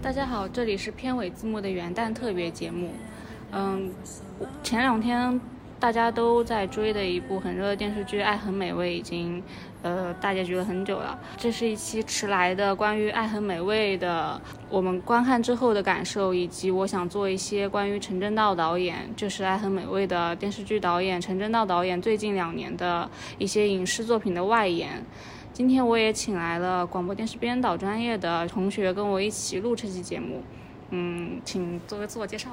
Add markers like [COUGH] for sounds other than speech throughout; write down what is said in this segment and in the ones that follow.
大家好，这里是片尾字幕的元旦特别节目。嗯，前两天大家都在追的一部很热的电视剧《爱很美味》已经呃大结局了很久了。这是一期迟来的关于《爱很美味》的我们观看之后的感受，以及我想做一些关于陈正道导演，就是《爱很美味》的电视剧导演陈正道导演最近两年的一些影视作品的外延。今天我也请来了广播电视编导专业的同学跟我一起录这期节目。嗯，请做个自我介绍。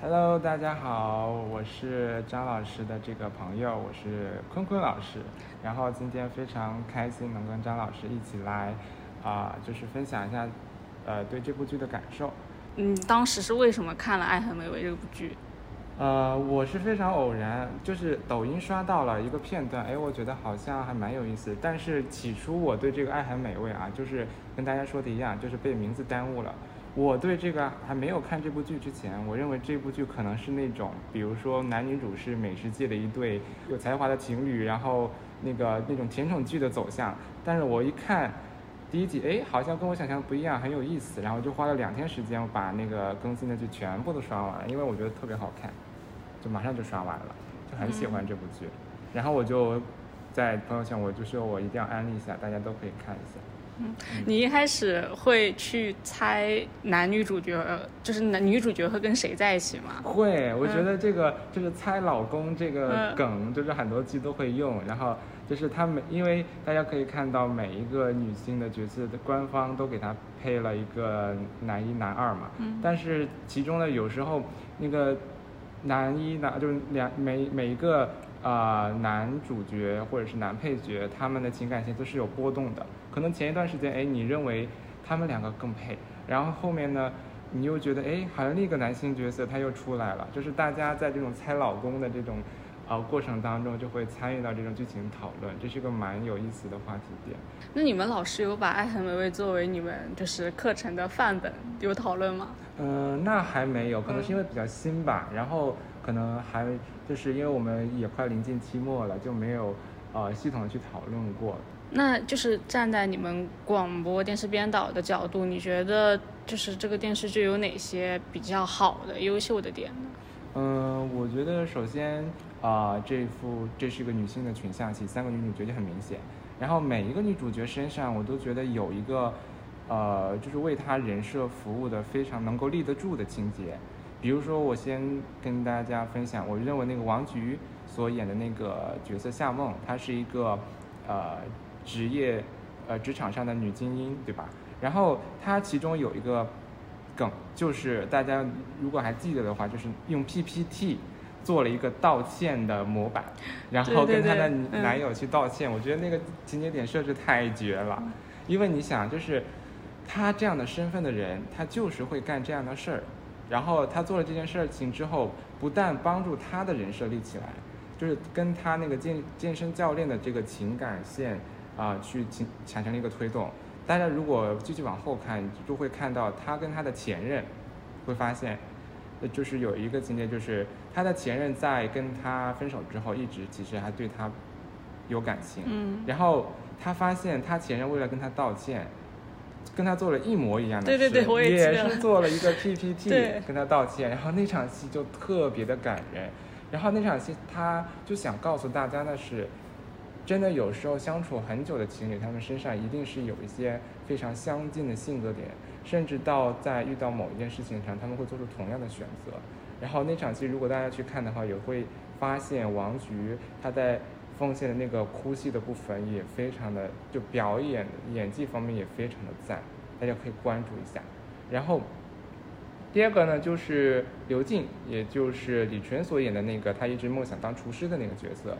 Hello，大家好，我是张老师的这个朋友，我是坤坤老师。然后今天非常开心能跟张老师一起来，啊、就是分享一下，呃，对这部剧的感受。嗯，当时是为什么看了《爱很美味》这部剧？呃，我是非常偶然，就是抖音刷到了一个片段，哎，我觉得好像还蛮有意思。但是起初我对这个《爱很美味》啊，就是跟大家说的一样，就是被名字耽误了。我对这个还没有看这部剧之前，我认为这部剧可能是那种，比如说男女主是美食界的一对有才华的情侣，然后那个那种甜宠剧的走向。但是我一看第一集，哎，好像跟我想象的不一样，很有意思。然后就花了两天时间，我把那个更新的剧全部都刷完了，因为我觉得特别好看，就马上就刷完了，就很喜欢这部剧。然后我就在朋友圈，我就说我一定要安利一下，大家都可以看一下。你一开始会去猜男女主角，就是男女主角会跟谁在一起吗？会，我觉得这个就是猜老公这个嗯梗，就是很多剧都会用。然后就是他们，因为大家可以看到每一个女性的角色的官方都给她配了一个男一男二嘛。嗯但是其中呢，有时候那个男一男就是两每每一个啊、呃男主角或者是男配角，他们的情感线都是有波动的。可能前一段时间，哎，你认为他们两个更配，然后后面呢，你又觉得，哎，好像另一个男性角色他又出来了。就是大家在这种猜老公的这种呃过程当中，就会参与到这种剧情讨论，这是个蛮有意思的话题点。那你们老师有把《爱很美味》作为你们就是课程的范本有讨论吗？嗯、那还没有，可能是因为比较新吧，然后可能还就是因为我们也快临近期末了，就没有呃系统的去讨论过。那就是站在你们广播电视编导的角度，你觉得就是这个电视剧有哪些比较好的、优秀的点呢？嗯，我觉得首先啊、这幅这是一个女性的群像戏，三个女主角就很明显。然后每一个女主角身上，我都觉得有一个，呃，就是为她人设服务的非常能够立得住的情节。比如说，我先跟大家分享，我认为那个王菊所演的那个角色夏梦，她是一个呃职业呃职场上的女精英，对吧？然后她其中有一个梗，就是大家如果还记得的话，就是用 PPT 做了一个道歉的模板，然后跟她的男友去道歉。我觉得那个情节点设置太绝了，因为你想，就是她这样的身份的人，她就是会干这样的事儿。然后她做了这件事情之后，不但帮助她的人设立起来，就是跟她那个健健身教练的这个情感线啊、去进产生了一个推动。大家如果继续往后看，就会看到他跟他的前任，会发现，呃就是有一个情节，就是他的前任在跟他分手之后，一直其实还对他有感情。嗯，然后他发现他前任为了跟他道歉，跟他做了一模一样的对事，对对我也记得是做了一个 [LAUGHS] PPT 跟他道歉，然后那场戏就特别的感人。然后那场戏他就想告诉大家的是，真的有时候相处很久的情侣，他们身上一定是有一些非常相近的性格点，甚至到在遇到某一件事情上，他们会做出同样的选择。然后那场戏如果大家去看的话，也会发现王菊她在奉献的那个哭戏的部分也非常的，就表演演技方面也非常的赞，大家可以关注一下。然后第二个呢，就是刘静，也就是李纯所演的那个他一直梦想当厨师的那个角色。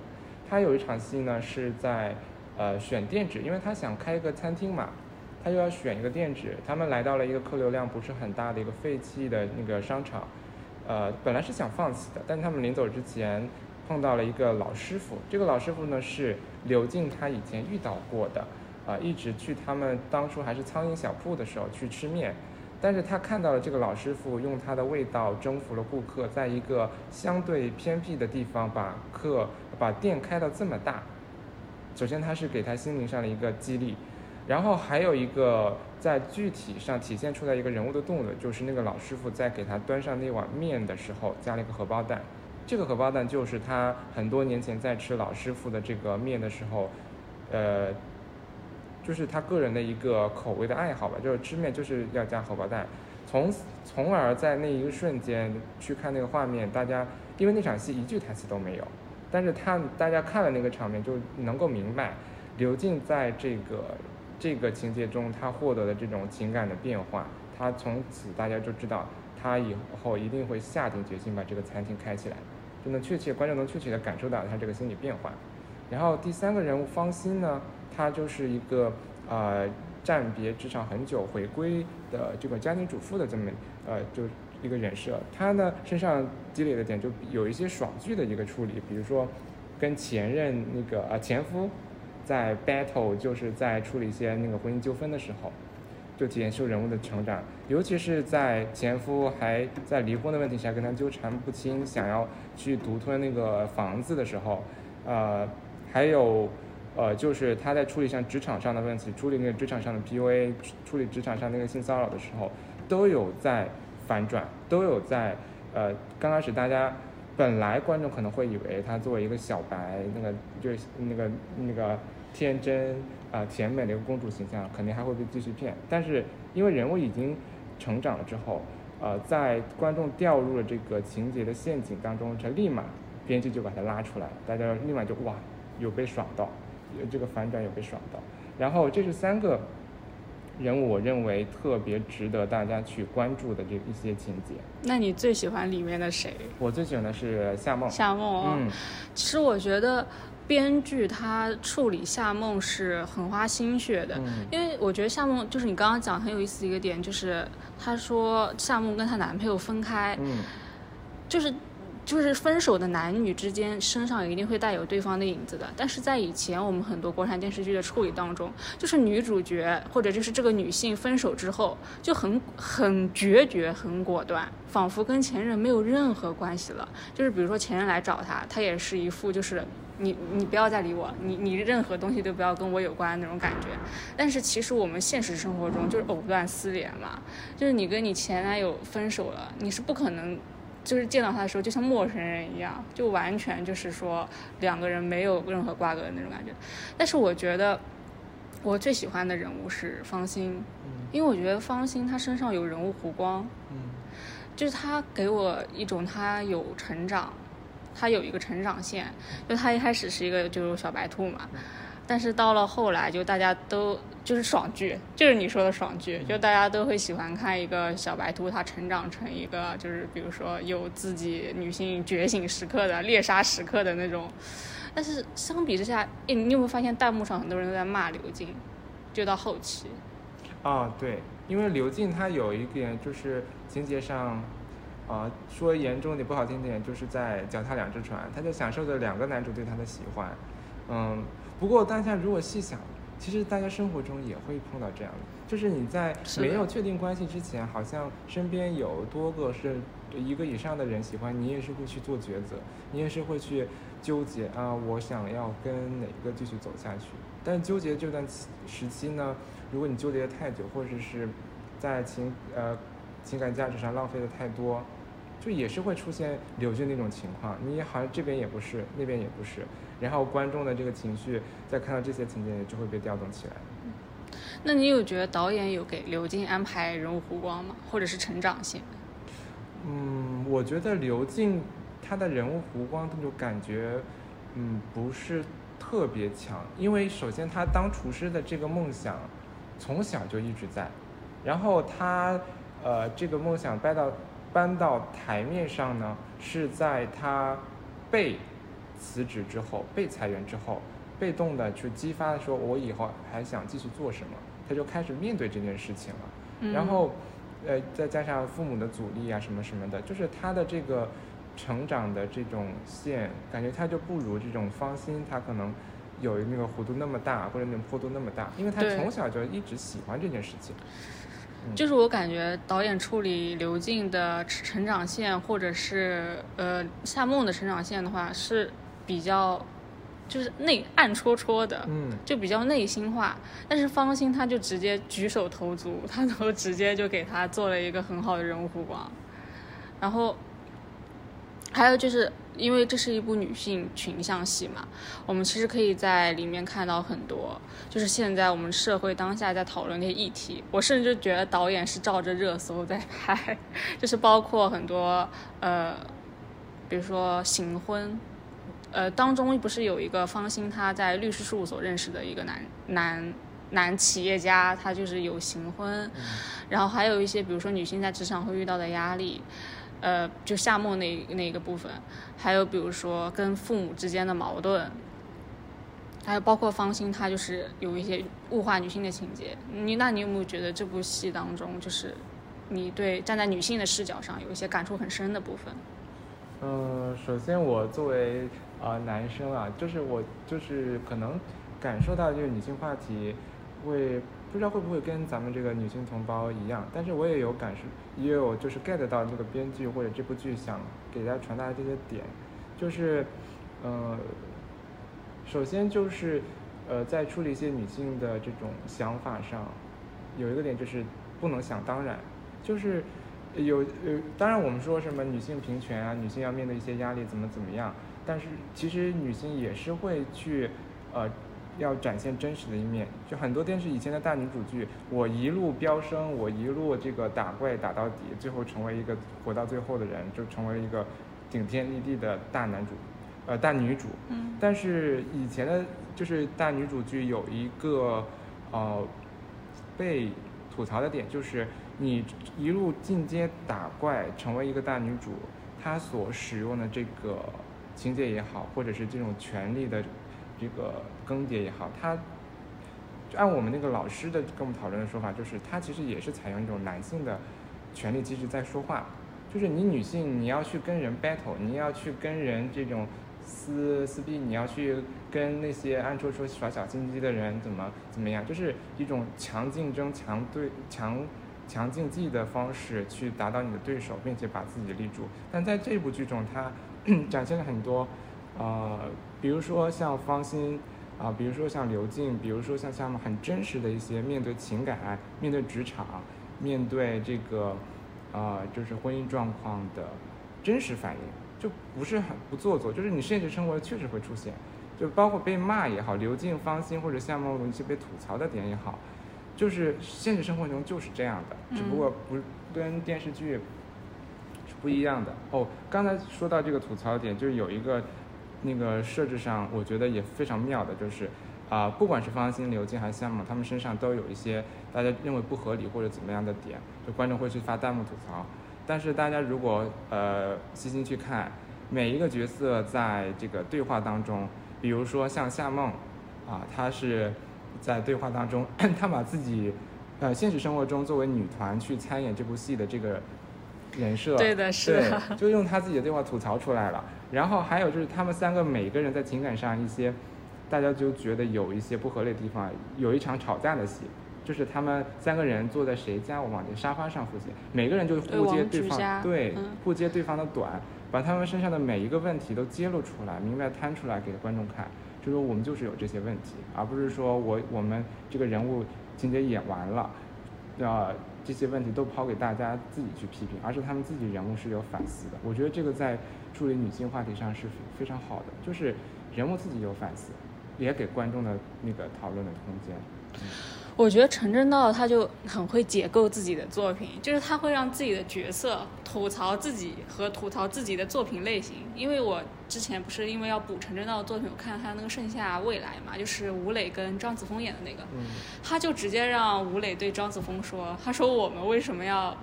他有一场戏呢是在呃选店址，因为他想开一个餐厅嘛，他就要选一个店址。他们来到了一个客流量不是很大的一个废弃的那个商场，呃，本来是想放弃的，但他们临走之前碰到了一个老师傅。这个老师傅呢是刘静他以前遇到过的，啊、一直去他们当初还是苍蝇小铺的时候去吃面，但是他看到了这个老师傅用他的味道征服了顾客，在一个相对偏僻的地方把客把店开到这么大，首先他是给他心灵上的一个激励，然后还有一个在具体上体现出来一个人物的动作，就是那个老师傅在给他端上那碗面的时候加了一个荷包蛋，这个荷包蛋就是他很多年前在吃老师傅的这个面的时候，呃。就是他个人的一个口味的爱好吧，就是吃面就是要加荷包蛋，从从而在那一个瞬间去看那个画面，大家因为那场戏一句台词都没有，但是他大家看了那个场面就能够明白，刘静在这个这个情节中他获得的这种情感的变化，他从此大家就知道他以后一定会下定决心把这个餐厅开起来，就能确切观众能确切的感受到他这个心理变化。然后第三个人物方心呢？她就是一个呃暂别职场很久回归的这个家庭主妇的这么呃就一个人设。他呢身上积累的点就有一些爽剧的一个处理，比如说跟前任那个呃前夫在 battle，就是在处理一些那个婚姻纠纷的时候，就体现出人物的成长。尤其是在前夫还在离婚的问题下跟他纠缠不清，想要去独吞那个房子的时候，呃还有。呃，就是他在处理像职场上的问题，处理那个职场上的 PUA，处理职场上那个性骚扰的时候，都有在反转，都有在呃，刚开始大家本来观众可能会以为他作为一个小白，那个就是那个那个天真啊甜美的一个公主形象，肯定还会被继续骗。但是因为人物已经成长了之后，呃，在观众掉入了这个情节的陷阱当中，他立马编剧就把他拉出来，大家立马就哇，有被爽到。这个反转有被爽到，然后这是三个人物，我认为特别值得大家去关注的这一些情节。那你最喜欢里面的谁？我最喜欢的是夏梦。夏梦，嗯，其实我觉得编剧他处理夏梦是很花心血的，因为我觉得夏梦就是你刚刚讲很有意思的一个点，就是他说夏梦跟她男朋友分开，嗯，就是。就是分手的男女之间身上一定会带有对方的影子的，但是在以前我们很多国产电视剧的处理当中，就是女主角或者就是这个女性分手之后就很很决绝、很果断，仿佛跟前任没有任何关系了。就是比如说前任来找她，她也是一副就是你你不要再理我，你你任何东西都不要跟我有关那种感觉。但是其实我们现实生活中就是藕断丝连嘛，就是你跟你前男友分手了，你是不可能。就是见到他的时候，就像陌生人一样，就完全就是说两个人没有任何瓜葛的那种感觉。但是我觉得我最喜欢的人物是方心，因为我觉得方心他身上有人物弧光，就是他给我一种他有成长，他有一个成长线。就他一开始是一个就是小白兔嘛。但是到了后来，就大家都就是爽剧，就是你说的爽剧，就大家都会喜欢看一个小白兔，它成长成一个就是比如说有自己女性觉醒时刻的猎杀时刻的那种。但是相比之下，诶，你有没有发现弹幕上很多人都在骂刘静？就到后期。啊，对，因为刘静她有一点就是情节上，啊，说严重点不好听点，就是在脚踏两只船，她就享受着两个男主对她的喜欢，嗯。不过大家如果细想，其实大家生活中也会碰到这样的，就是你在没有确定关系之前，好像身边有多个是一个以上的人喜欢你，也是会去做抉择，你也是会去纠结啊，我想要跟哪个继续走下去。但纠结这段时期呢，如果你纠结的太久，或者是在情呃情感价值上浪费的太多。就也是会出现柳俊那种情况，你好像这边也不是，那边也不是，然后观众的这个情绪在看到这些情节就会被调动起来。那你有觉得导演有给刘静安排人物弧光吗？或者是成长性？嗯，我觉得刘静她的人物弧光那种感觉，嗯，不是特别强，因为首先她当厨师的这个梦想从小就一直在，然后她呃这个梦想掰到。搬到台面上呢，是在他被辞职之后、被裁员之后，被动的去激发说，我以后还想继续做什么，他就开始面对这件事情了。然后，呃，再加上父母的阻力啊，什么什么的，就是他的这个成长的这种线，感觉他就不如这种方心，他可能有那个弧度那么大，或者那种坡度那么大，因为他从小就一直喜欢这件事情。就是我感觉导演处理刘静的成长线，或者是呃夏梦的成长线的话，是比较就是内暗戳戳的，嗯，就比较内心化。但是方心他就直接举手投足，他都直接就给他做了一个很好的人物弧光。然后还有就是。因为这是一部女性群像戏嘛，我们其实可以在里面看到很多，就是现在我们社会当下在讨论的议题。我甚至觉得导演是照着热搜在拍，[LAUGHS] 就是包括很多呃，比如说行婚，呃，当中不是有一个方兴他在律师事务所认识的一个男男男企业家，他就是有行婚，然后还有一些比如说女性在职场会遇到的压力。呃，就夏末那那个部分，还有比如说跟父母之间的矛盾，还有包括方心，他就是有一些物化女性的情节。你那你有没有觉得这部戏当中，就是你对站在女性的视角上有一些感触很深的部分？嗯，首先我作为啊男生啊，就是我就是可能感受到就是女性话题会。不知道会不会跟咱们这个女性同胞一样，但是我也有感受，也有就是 get 到这个编剧或者这部剧想给大家传达的这些点，就是，呃，首先就是，呃，在处理一些女性的这种想法上，有一个点就是不能想当然，就是有呃，当然我们说什么女性平权啊，女性要面对一些压力怎么怎么样，但是其实女性也是会去，呃。要展现真实的一面，就很多电视以前的大女主剧，我一路飙升，我一路这个打怪打到底，最后成为一个活到最后的人，就成为一个顶天立地的大男主，呃，大女主。嗯。但是以前的，就是大女主剧有一个，呃，被吐槽的点，就是你一路进阶打怪，成为一个大女主，她所使用的这个情节也好，或者是这种权力的。这个更迭也好，他就按我们那个老师的跟我们讨论的说法，就是他其实也是采用一种男性的权力机制在说话，就是你女性你要去跟人 battle，你要去跟人这种撕撕逼，你要去跟那些暗戳戳耍小心机的人怎么怎么样，就是一种强竞争、强对强强竞技的方式去打倒你的对手，并且把自己立住。但在这部剧中，他 [COUGHS] 展现了很多。呃，比如说像方心，啊，比如说像刘静，比如说像像很真实的一些面对情感、面对职场、面对这个，呃，就是婚姻状况的真实反应，就不是很不做作，就是你现实生活确实会出现，就包括被骂也好，刘静、方心或者夏梦龙一些被吐槽的点也好，就是现实生活中就是这样的，只不过不跟电视剧是不一样的。哦，刚才说到这个吐槽点，就是有一个。那个设置上，我觉得也非常妙的，就是，啊，不管是方心、刘静还是夏梦，他们身上都有一些大家认为不合理或者怎么样的点，就观众会去发弹幕吐槽。但是大家如果呃细心去看，每一个角色在这个对话当中，比如说像夏梦，啊，她是在对话当中，她把自己，呃，现实生活中作为女团去参演这部戏的这个人设，对的，是，就用她自己的对话吐槽出来了。然后还有就是他们三个每个人在情感上一些，大家就觉得有一些不合理的地方。有一场吵架的戏，就是他们三个人坐在谁家我忘记沙发上附近，每个人就互揭对方对互揭对方的短，把他们身上的每一个问题都揭露出来，明白摊出来给观众看，就说我们就是有这些问题，而不是说我我们这个人物情节演完了，啊这些问题都抛给大家自己去批评，而是他们自己人物是有反思的。我觉得这个在。处理女性话题上是非常好的，就是人物自己有反思，也给观众的那个讨论的空间。我觉得陈正道他就很会解构自己的作品，就是他会让自己的角色吐槽自己和吐槽自己的作品类型。因为我之前不是因为要补陈正道的作品，我看他那个《盛夏未来》嘛，就是吴磊跟张子枫演的那个，他就直接让吴磊对张子枫说：“他说我们为什么要？”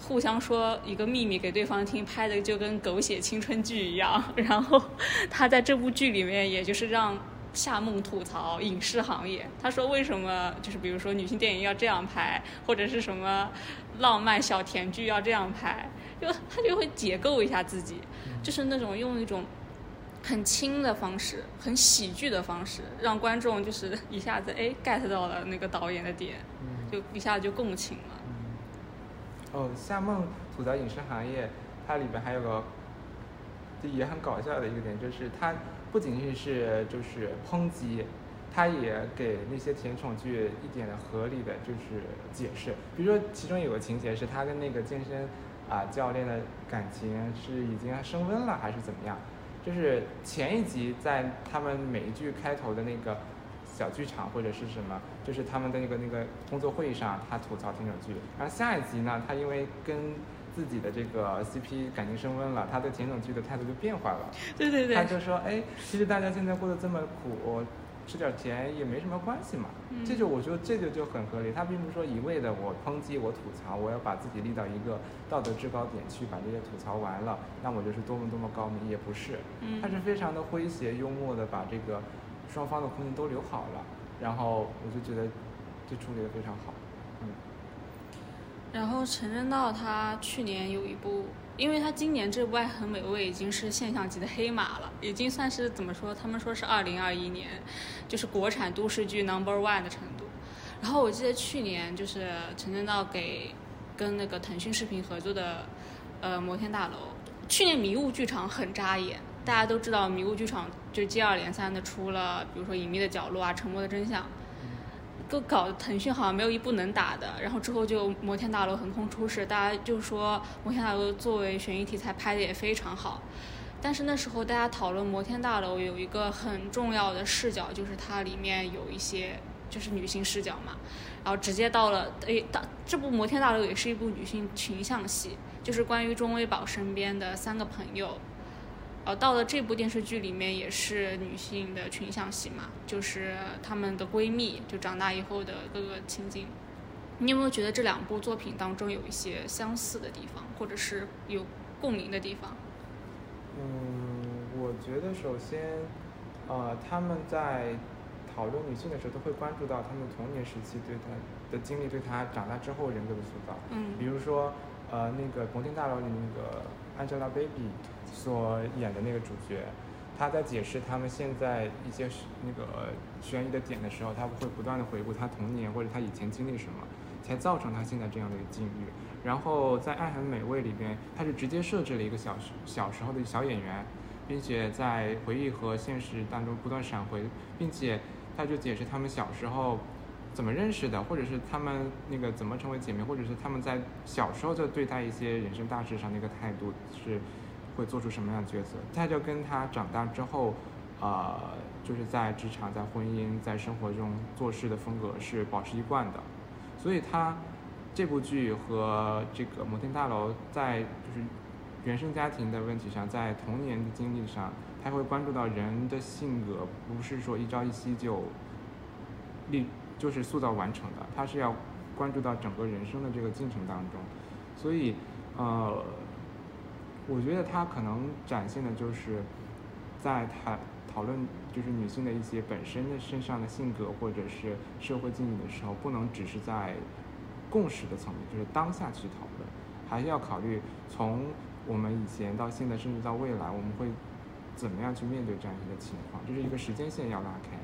互相说一个秘密给对方听，拍的就跟狗血青春剧一样。[LAUGHS] 然后他在这部剧里面，也就是让夏梦吐槽影视行业。他说为什么就是比如说女性电影要这样拍，或者是什么浪漫小甜剧要这样拍，就他就会解构一下自己，就是那种用一种很轻的方式，很喜剧的方式，让观众就是一下子哎 get 到了那个导演的点，就一下子就共情了。哦，夏梦吐槽影视行业，它里边还有个，就也很搞笑的一个点，就是它不仅仅是就是抨击，它也给那些甜宠剧一点合理的就是解释。比如说其中有个情节是他跟那个健身啊教练的感情是已经升温了还是怎么样？就是前一集在他们每一句开头的那个小剧场或者是什么，就是他们的那个那个工作会议上，他吐槽田总剧。然后下一集呢，他因为跟自己的这个 CP 感情升温了，他对田总剧的态度就变化了。对对对他，就说，哎，其实大家现在过得这么苦，吃点甜也没什么关系嘛。嗯这就我觉得这就就很合理。他并不是说一味的我抨击我吐槽，我要把自己立到一个道德制高点去把这些吐槽完了，那我就是多么多么高明，也不是。嗯他是非常的诙谐幽默的把这个双方的空间都留好了，然后我就觉得这处理的非常好。嗯，然后陈正道他去年有一部，因为他今年这部《爱很美味》已经是现象级的黑马了，已经算是怎么说？他们说是二零二一年，就是国产都市剧 number one 的程度。然后我记得去年就是陈正道给跟那个腾讯视频合作的呃摩天大楼，去年迷雾剧场很扎眼，大家都知道迷雾剧场就接二连三的出了，比如说《隐秘的角落》啊，《沉默的真相》。都搞得腾讯好像没有一部能打的，然后之后就摩天大楼横空出世，大家就说摩天大楼作为悬疑题材拍的也非常好，但是那时候大家讨论摩天大楼有一个很重要的视角，就是它里面有一些就是女性视角嘛，然后直接到了诶，大这部摩天大楼也是一部女性群像戏，就是关于钟微宝身边的三个朋友。呃，到了这部电视剧里面也是女性的群像戏嘛，就是她们的闺蜜，就长大以后的各个情景。你有没有觉得这两部作品当中有一些相似的地方，或者是有共鸣的地方？嗯，我觉得首先，呃，他们在讨论女性的时候，都会关注到她们童年时期对她的经历，对她长大之后人格的塑造。嗯比如说，呃，那个摩天大楼里那个 Angelababy 所演的那个主角，他在解释他们现在一些那个悬疑的点的时候，他会不断的回顾他童年或者他以前经历什么，才造成他现在这样的一个境遇。然后在《爱很美味》里边，他是直接设置了一个小时小时候的小演员，并且在回忆和现实当中不断闪回，并且他就解释他们小时候怎么认识的，或者是他们那个怎么成为姐妹，或者是他们在小时候就对待一些人生大事上那个态度是会做出什么样的角色。他就跟他长大之后，呃，就是在职场、在婚姻、在生活中做事的风格是保持一贯的，所以他这部剧和这个摩天大楼在就是原生家庭的问题上，在童年的经历上，他会关注到人的性格不是说一朝一夕就立就是塑造完成的，他是要关注到整个人生的这个进程当中，所以呃，我觉得他可能展现的就是在谈讨论就是女性的一些本身的身上的性格或者是社会经历的时候，不能只是在共识的层面，就是当下去讨论，还是要考虑从我们以前到现在，甚至到未来，我们会怎么样去面对这样一个情况，这是一个时间线要拉开。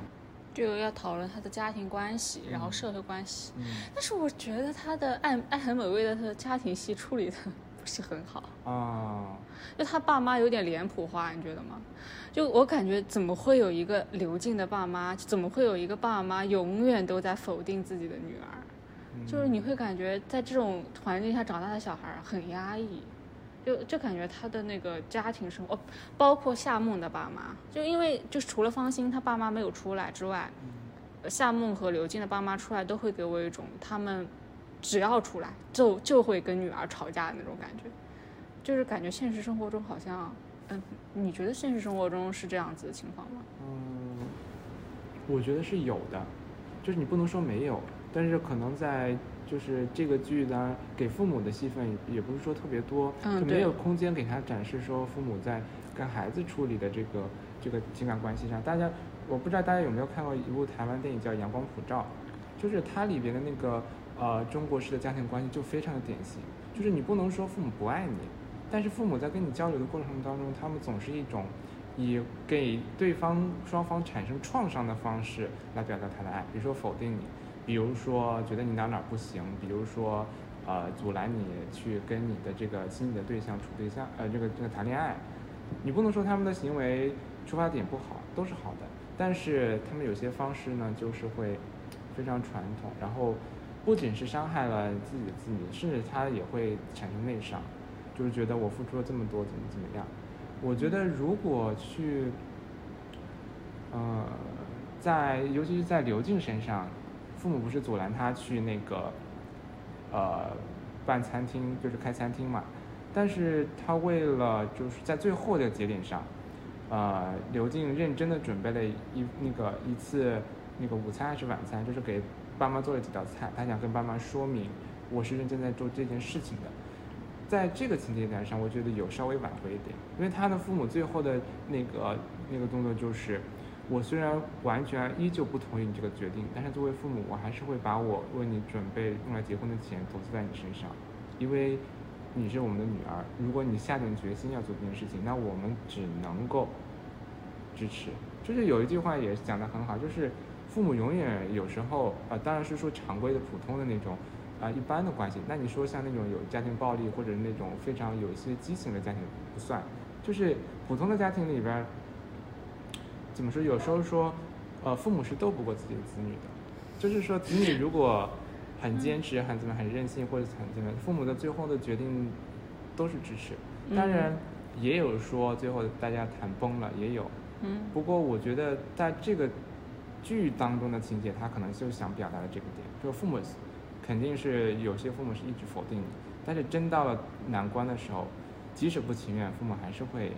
就要讨论他的家庭关系，然后社会关系。嗯但是我觉得他的爱爱很美味的他的家庭戏处理的不是很好，啊，就他爸妈有点脸谱化，你觉得吗？就我感觉，怎么会有一个刘静的爸妈？怎么会有一个爸妈永远都在否定自己的女儿？就是你会感觉在这种环境下长大的小孩很压抑，就就感觉他的那个家庭生活，哦包括夏梦的爸妈，就因为就是除了方心他爸妈没有出来之外，呃夏梦和刘静的爸妈出来都会给我一种他们只要出来就就会跟女儿吵架的那种感觉，就是感觉现实生活中好像，嗯，你觉得现实生活中是这样子的情况吗？嗯，我觉得是有的，就是你不能说没有，但是可能在就是这个剧呢，给父母的戏份也也不是说特别多，嗯就没有空间给他展示说父母在跟孩子处理的这个这个情感关系上。大家我不知道大家有没有看过一部台湾电影叫《阳光普照》，就是它里边的那个呃中国式的家庭关系就非常的典型，就是你不能说父母不爱你，但是父母在跟你交流的过程当中，他们总是一种以给对方双方产生创伤的方式来表达他的爱，比如说否定你，比如说觉得你哪哪不行，比如说呃阻拦你去跟你的这个心仪的对象处对象，呃这个这个谈恋爱。你不能说他们的行为出发点不好，都是好的，但是他们有些方式呢，就是会非常传统，然后不仅是伤害了自己的子女，甚至他也会产生内伤，就是觉得我付出了这么多，怎么怎么样。我觉得如果去，呃，在尤其是在刘静身上，父母不是阻拦他去那个，呃，办餐厅，就是开餐厅嘛。但是他为了就是在最后的节点上，呃，刘静认真的准备了一那个一次那个午餐还是晚餐，就是给爸妈做了几道菜，他想跟爸妈说明我是认真在做这件事情的。在这个情节点上，我觉得有稍微挽回一点，因为他的父母最后的那个那个动作就是，我虽然完全依旧不同意你这个决定，但是作为父母，我还是会把我为你准备用来结婚的钱投资在你身上，因为你是我们的女儿。如果你下定决心要做这件事情，那我们只能够支持。就是有一句话也讲得很好，就是父母永远有时候啊，当然是说常规的普通的那种。啊，一般的关系，那你说像那种有家庭暴力或者那种非常有一些畸形的家庭不算，就是普通的家庭里边，怎么说？有时候说，呃，父母是斗不过自己的子女的，就是说子女如果很坚持、很怎么、很任性或者很怎么，父母的最后的决定都是支持。当然，也有说最后大家谈崩了，也有。嗯。不过我觉得在这个剧当中的情节，他可能就想表达的这个点，就是父母。肯定是有些父母是一直否定你，但是真到了难关的时候，即使不情愿，父母还是会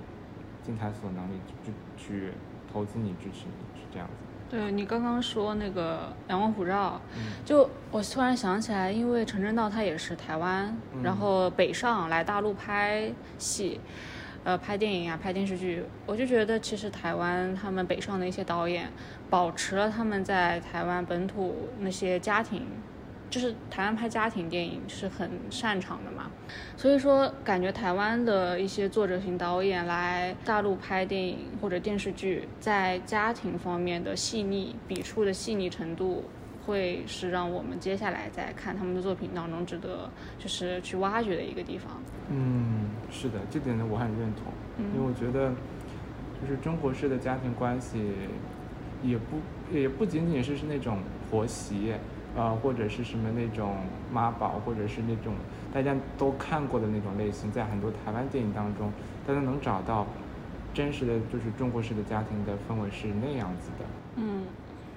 尽他所能力去去投资你、支持你，是这样子。对你刚刚说那个《阳光普照》，就我突然想起来，因为陈正道他也是台湾，然后北上来大陆拍戏，呃，拍电影啊，拍电视剧，我就觉得其实台湾他们北上的一些导演，保持了他们在台湾本土那些家庭。就是台湾拍家庭电影是很擅长的嘛，所以说感觉台湾的一些作者型导演来大陆拍电影或者电视剧，在家庭方面的细腻笔触的细腻程度，会是让我们接下来在看他们的作品当中值得就是去挖掘的一个地方。嗯，是的，这点呢我很认同，因为我觉得就是中国式的家庭关系，也不也不仅仅是是那种婆媳。呃，或者是什么那种妈宝，或者是那种大家都看过的那种类型，在很多台湾电影当中，大家能找到真实的就是中国式的家庭的氛围是那样子的。嗯，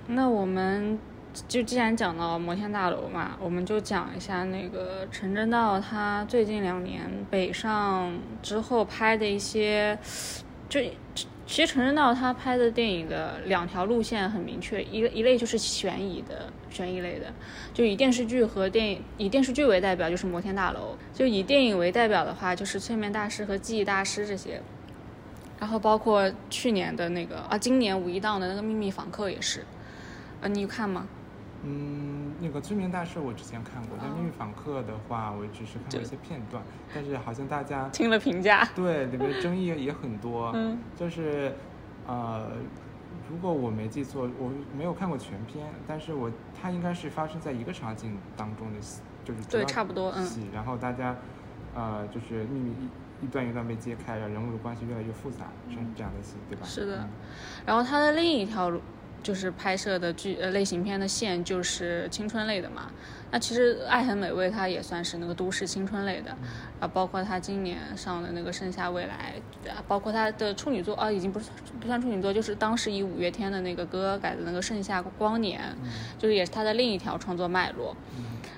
那我们就既然讲到摩天大楼嘛，我们就讲一下那个陈正道他最近两年北上之后拍的一些，就。其实陈正道他拍的电影的两条路线很明确，一一类就是悬疑的，悬疑类的，就以电视剧和电影以电视剧为代表就是《摩天大楼》，就以电影为代表的话就是《催眠大师》和《记忆大师》这些，然后包括去年的那个啊，今年五一档的那个《秘密访客》也是，呃，你有看吗？嗯，那个《催眠大师》我之前看过，但《秘密访客》的话，我只是看过一些片段。但是好像大家听了评价，对里面争议也很多。嗯，[LAUGHS] 就是呃，如果我没记错，我没有看过全片，但是我它应该是发生在一个场景当中的戏，就是对差不多戏。然后大家呃，就是秘密一一段一段被揭开，然后人物的关系越来越复杂，是这样的戏，对吧？是的。然后它的另一条路。就是拍摄的剧呃类型片的线就是青春类的嘛，那其实《爱很美味》它也算是那个都市青春类的，啊，包括他今年上的那个《盛夏未来》，包括他的处女作啊，已经不是不算处女作，就是当时以五月天的那个歌改的那个《盛夏光年》，就是也是他的另一条创作脉络。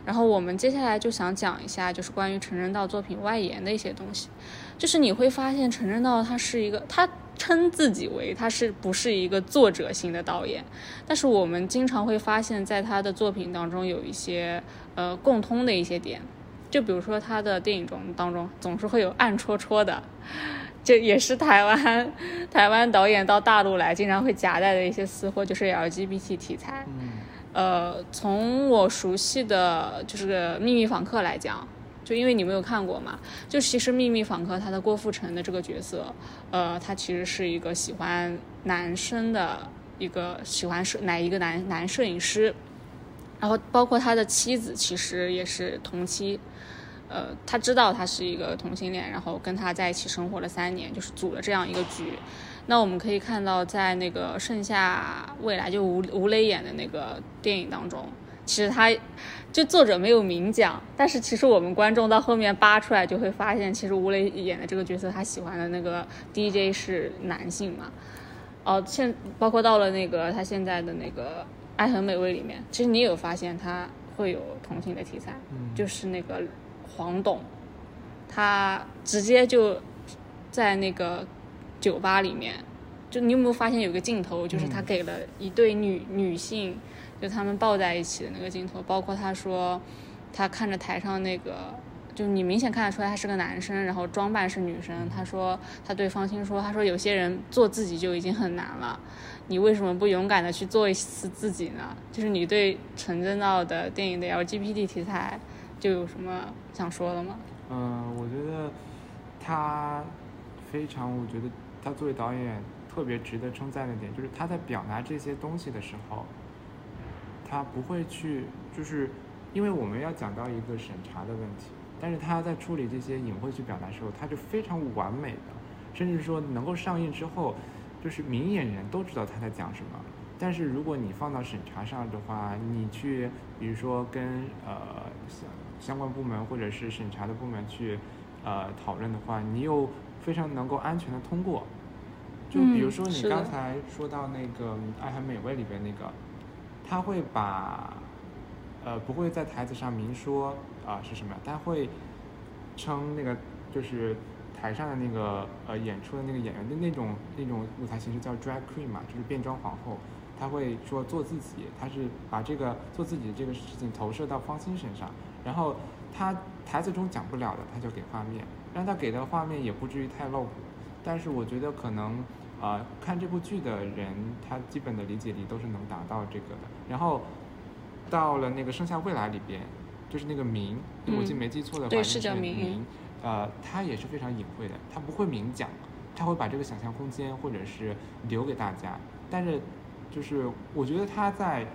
然后我们接下来就想讲一下，就是关于陈正道作品外延的一些东西，就是你会发现陈正道他是一个他。称自己为他是不是一个作者型的导演，但是我们经常会发现，在他的作品当中有一些呃共通的一些点，就比如说他的电影中当中总是会有暗戳戳的，[LAUGHS] 这也是台湾台湾导演到大陆来经常会夹带的一些私货，就是 LGBT 题材。呃，从我熟悉的就是《秘密访客》来讲。就因为你没有看过嘛，就其实《秘密访客》他的郭富城的这个角色，呃，他其实是一个喜欢男生的一个喜欢摄哪一个男男摄影师，然后包括他的妻子其实也是同期，呃，他知道他是一个同性恋，然后跟他在一起生活了三年，就是组了这样一个局。那我们可以看到，在那个《盛夏未来》就吴吴磊演的那个电影当中，其实他就作者没有明讲，但是其实我们观众到后面扒出来就会发现，其实吴磊演的这个角色，他喜欢的那个 DJ 是男性嘛。哦，现包括到了那个他现在的那个。爱很美味里面，其实你有发现他会有同性的题材，就是那个黄董，他直接就在那个酒吧里面，就你有没有发现有个镜头，就是他给了一对女女性，就他们抱在一起的那个镜头，包括他说他看着台上那个，就你明显看得出来他是个男生，然后装扮是女生，他说他对方心说，他说有些人做自己就已经很难了。你为什么不勇敢的去做一次自己呢？就是你对陈正道的电影的 LGBT 题材，就有什么想说的吗？嗯，我觉得他非常，我觉得他作为导演特别值得称赞的点，就是他在表达这些东西的时候，他不会去，就是因为我们要讲到一个审查的问题，但是他在处理这些隐晦去表达的时候，他就非常完美的，甚至说能够上映之后。就是明眼人都知道他在讲什么，但是如果你放到审查上的话，你去比如说跟呃相相关部门或者是审查的部门去呃讨论的话，你又非常能够安全的通过。就比如说你刚才说到那个《爱很美味》里边那个，他会把呃不会在台子上明说啊是什么，他会称那个就是。台上的那个呃演出的那个演员的那种那种舞台形式叫 drag queen 嘛，就是变装皇后。他会说做自己，他是把这个做自己的这个事情投射到方心身上。然后他台词中讲不了的，他就给画面，让他给的画面也不至于太露骨。但是我觉得可能啊看这部剧的人，他基本的理解力都是能达到这个的。然后到了那个盛夏未来里边，就是那个明，我记没记错的话，是叫明。呃，他也是非常隐晦的，他不会明讲，他会把这个想象空间或者是留给大家。但是，就是我觉得他在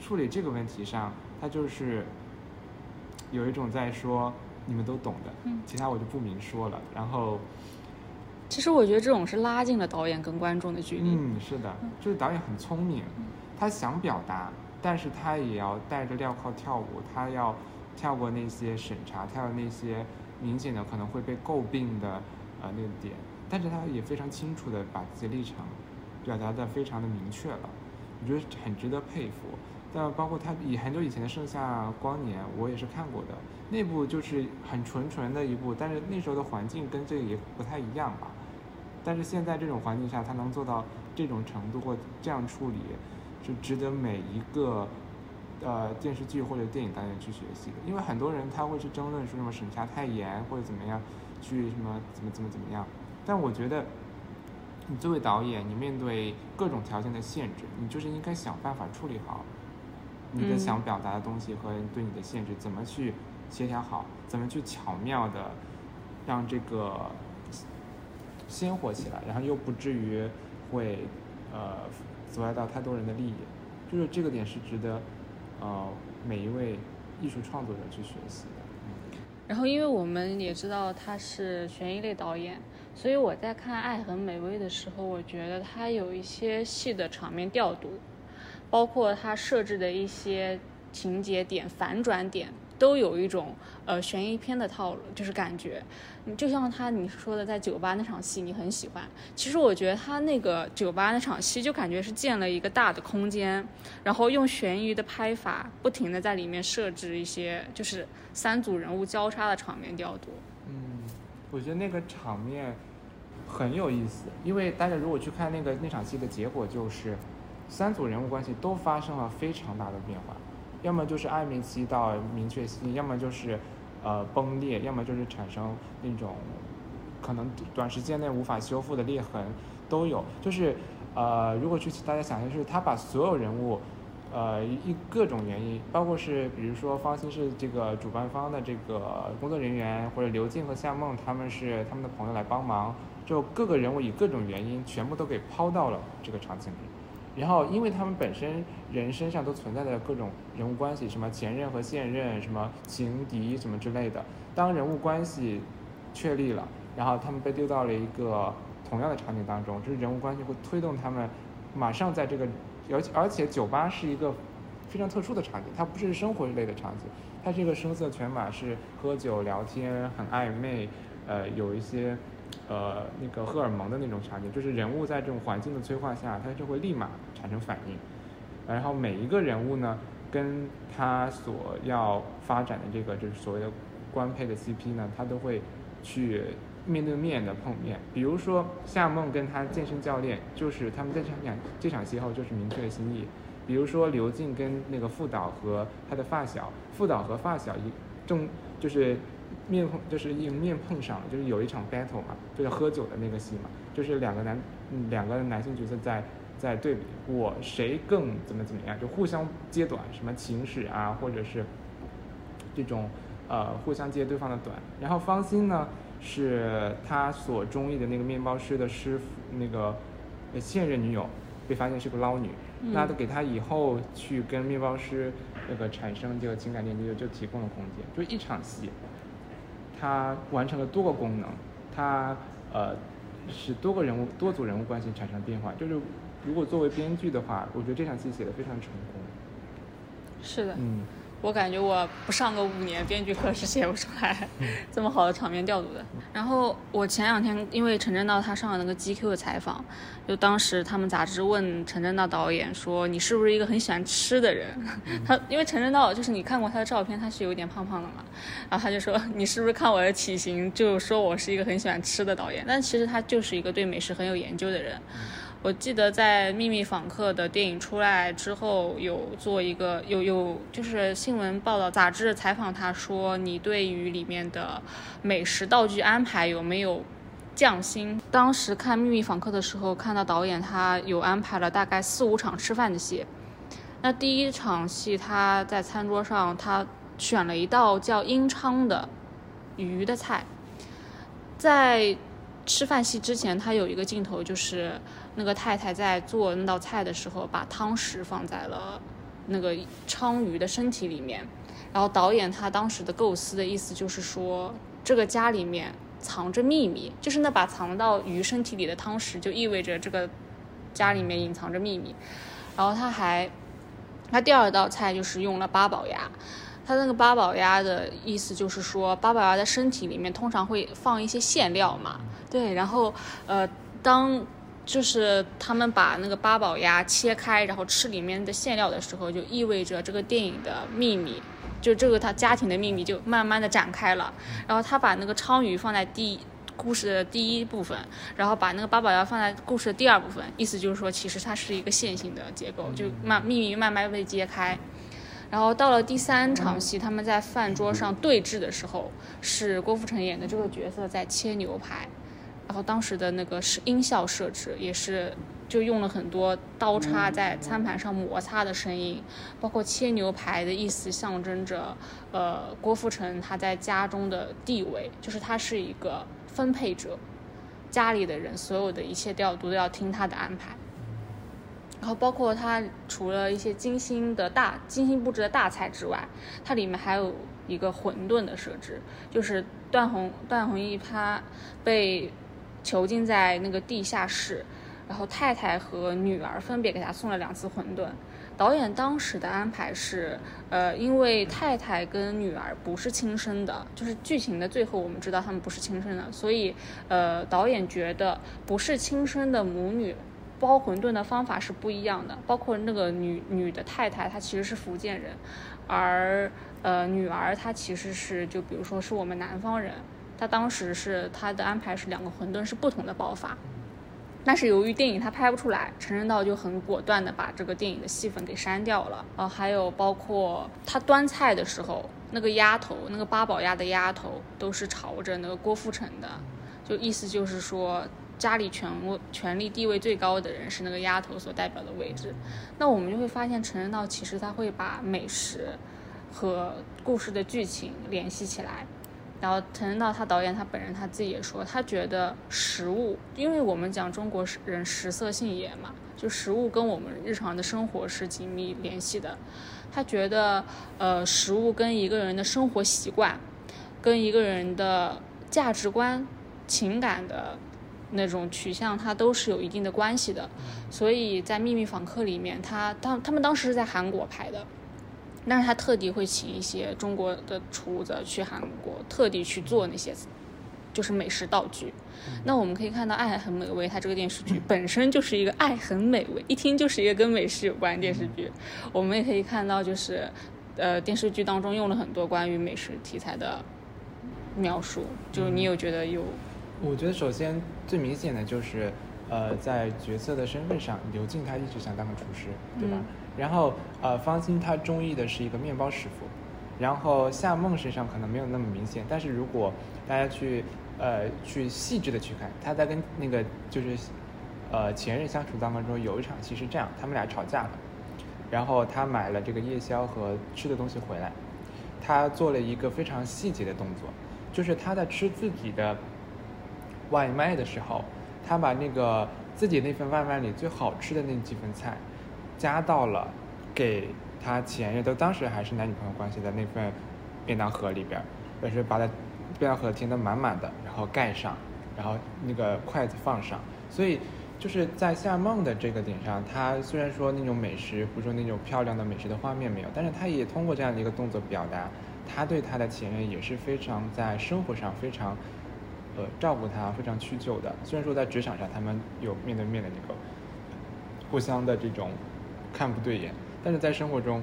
处理这个问题上，他就是有一种在说你们都懂的，其他我就不明说了。然后，其实我觉得这种是拉近了导演跟观众的距离。嗯，是的，就是导演很聪明，他想表达，但是他也要带着镣铐跳舞，他要跳过那些审查，跳过那些。明显的可能会被诟病的呃那个点，但是他也非常清楚的把自己的立场表达的非常的明确了，我觉得很值得佩服。但包括他以很久以前的《盛夏光年》，我也是看过的，那部就是很纯纯的一部，但是那时候的环境跟这个也不太一样吧。但是现在这种环境下，他能做到这种程度或这样处理，是值得每一个。呃，电视剧或者电影导演去学习的，因为很多人他会去争论说什么审查太严或者怎么样，去什么怎么怎么怎么样。但我觉得，你作为导演，你面对各种条件的限制，你就是应该想办法处理好你的想表达的东西和对你的限制怎么去协调好，怎么去巧妙的让这个鲜活起来，然后又不至于会呃阻碍到太多人的利益，就是这个点是值得。呃，每一位艺术创作者去学习的。然后，因为我们也知道他是悬疑类导演，所以我在看《爱很美味》的时候，我觉得他有一些戏的场面调度，包括他设置的一些情节点、反转点。都有一种呃悬疑片的套路，就是感觉，就像他你说的在酒吧那场戏，你很喜欢。其实我觉得他那个酒吧那场戏，就感觉是建了一个大的空间，然后用悬疑的拍法，不停的在里面设置一些就是三组人物交叉的场面调度。嗯，我觉得那个场面很有意思，因为大家如果去看那个那场戏的结果，就是三组人物关系都发生了非常大的变化。要么就是暧昧期到明确期，要么就是，呃崩裂，要么就是产生那种，可能短时间内无法修复的裂痕，都有。就是，呃，如果去大家想象，是他把所有人物，呃一各种原因，包括是比如说方心是这个主办方的这个工作人员，或者刘静和夏梦他们是他们的朋友来帮忙，就各个人物以各种原因全部都给抛到了这个场景里，然后因为他们本身人身上都存在着各种人物关系，什么前任和现任，什么情敌什么之类的。当人物关系确立了，然后他们被丢到了一个同样的场景当中，就是人物关系会推动他们马上在这个，而且而且酒吧是一个非常特殊的场景，它不是生活类的场景，它是一个声色犬马，是喝酒聊天很暧昧，呃，有一些呃那个荷尔蒙的那种场景，就是人物在这种环境的催化下，他就会立马产生反应，然后每一个人物呢，跟他所要发展的这个就是所谓的官配的 CP 呢，他都会去面对面的碰面。比如说夏梦跟他健身教练，就是他们在这场这场邂逅就是明确的心意。比如说刘静跟那个副导和他的发小，副导和发小一正就是面碰就是迎面碰上了，就是有一场 battle 嘛，就是喝酒的那个戏嘛，就是两个男嗯两个男性角色在在对比，我谁更怎么怎么样，就互相揭短什么情史啊，或者是这种呃互相揭对方的短。然后方心呢是他所中意的那个面包师的师傅那个呃现任女友，被发现是个捞女，那给他以后去跟面包师那个产生这个情感链接就提供了空间。就一场戏，它完成了多个功能，它呃使多个人物多组人物关系产生变化。就是如果作为编剧的话，我觉得这场戏写的非常成功。是的，嗯，我感觉我不上个五年编剧课是写不出来 [LAUGHS] 这么好的场面调度的。然后我前两天因为陈正道他上了那个 GQ 的采访，就当时他们杂志问陈正道导演说：“你是不是一个很喜欢吃的人？”他因为陈正道就是你看过他的照片，他是有点胖胖的嘛，然后他就说：“你是不是看我的体型就说我是一个很喜欢吃的导演？”但其实他就是一个对美食很有研究的人。[LAUGHS] 我记得在《秘密访客》的电影出来之后，有做一个有有就是新闻报道，杂志采访他说，你对于里面的美食道具安排有没有匠心？当时看《秘密访客》的时候，看到导演他有安排了大概四五场吃饭的戏。那第一场戏他在餐桌上，他选了一道叫英昌的鱼的菜，在吃饭戏之前，他有一个镜头就是。那个太太在做那道菜的时候，把汤匙放在了那个鲳鱼的身体里面。然后导演他当时的构思的意思就是说，这个家里面藏着秘密，就是那把藏到鱼身体里的汤匙，就意味着这个家里面隐藏着秘密。然后他还，他第二道菜就是用了八宝鸭。他那个八宝鸭的意思就是说，八宝鸭的身体里面通常会放一些馅料嘛。对，然后呃，当就是他们把那个八宝鸭切开，然后吃里面的馅料的时候，就意味着这个电影的秘密，就这个他家庭的秘密就慢慢的展开了。然后他把那个鲳鱼放在第故事的第一部分，然后把那个八宝鸭放在故事的第二部分，意思就是说其实它是一个线性的结构，就慢秘密慢慢被揭开。然后到了第三场戏，他们在饭桌上对峙的时候，是郭富城演的这个角色在切牛排。然后当时的那个是音效设置，也是就用了很多刀叉在餐盘上摩擦的声音，包括切牛排的意思，象征着呃郭富城他在家中的地位，就是他是一个分配者，家里的人所有的一切调度都要听他的安排。然后包括他除了一些精心的大精心布置的大菜之外，它里面还有一个馄饨的设置，就是段宏段宏毅他被。囚禁在那个地下室，然后太太和女儿分别给他送了两次馄饨。导演当时的安排是，呃，因为太太跟女儿不是亲生的，就是剧情的最后我们知道他们不是亲生的，所以，呃，导演觉得不是亲生的母女包馄饨的方法是不一样的。包括那个女女的太太，她其实是福建人，而呃女儿她其实是就比如说是我们南方人。她当时是她的安排是两个馄饨是不同的包法，但是由于电影它拍不出来，陈正道就很果断的把这个电影的戏份给删掉了。呃，还有包括他端菜的时候，那个鸭头，那个八宝鸭的鸭头都是朝着那个郭富城的，就意思就是说家里权位、权力地位最高的人是那个丫头所代表的位置。那我们就会发现陈正道其实他会把美食和故事的剧情联系起来。然后陈正道他导演他本人他自己也说，他觉得食物，因为我们讲中国人食色性也嘛，就食物跟我们日常的生活是紧密联系的。他觉得，呃，食物跟一个人的生活习惯，跟一个人的价值观、情感的那种取向，它都是有一定的关系的。所以在《秘密访客》里面，他当他们当时是在韩国拍的。但是他特地会请一些中国的厨子去韩国，特地去做那些，就是美食道具。那我们可以看到《爱很美味》，它这个电视剧本身就是一个爱很美味，一听就是一个跟美食有关的电视剧。我们也可以看到，就是呃电视剧当中用了很多关于美食题材的描述。就是你有觉得有？我觉得首先最明显的就是，呃，在角色的身份上，刘静她一直想当个厨师，对吧？然后，呃，方心她中意的是一个面包师傅，然后夏梦身上可能没有那么明显，但是如果大家去，呃，去细致的去看，她在跟那个就是，呃，前任相处当中有一场戏是这样，他们俩吵架了，然后他买了这个夜宵和吃的东西回来，他做了一个非常细节的动作，就是他在吃自己的外卖的时候，他把那个自己那份外卖里最好吃的那几份菜。加到了给他前任，都当时还是男女朋友关系的那份便当盒里边，就是把它便当盒填得满满的，然后盖上，然后那个筷子放上。所以就是在夏梦的这个点上，他虽然说那种美食，或者说那种漂亮的美食的画面没有，但是他也通过这样的一个动作表达，他对他的前任也是非常在生活上非常呃照顾他，非常屈就的。虽然说在职场上他们有面对面的那个互相的这种。看不对眼，但是在生活中，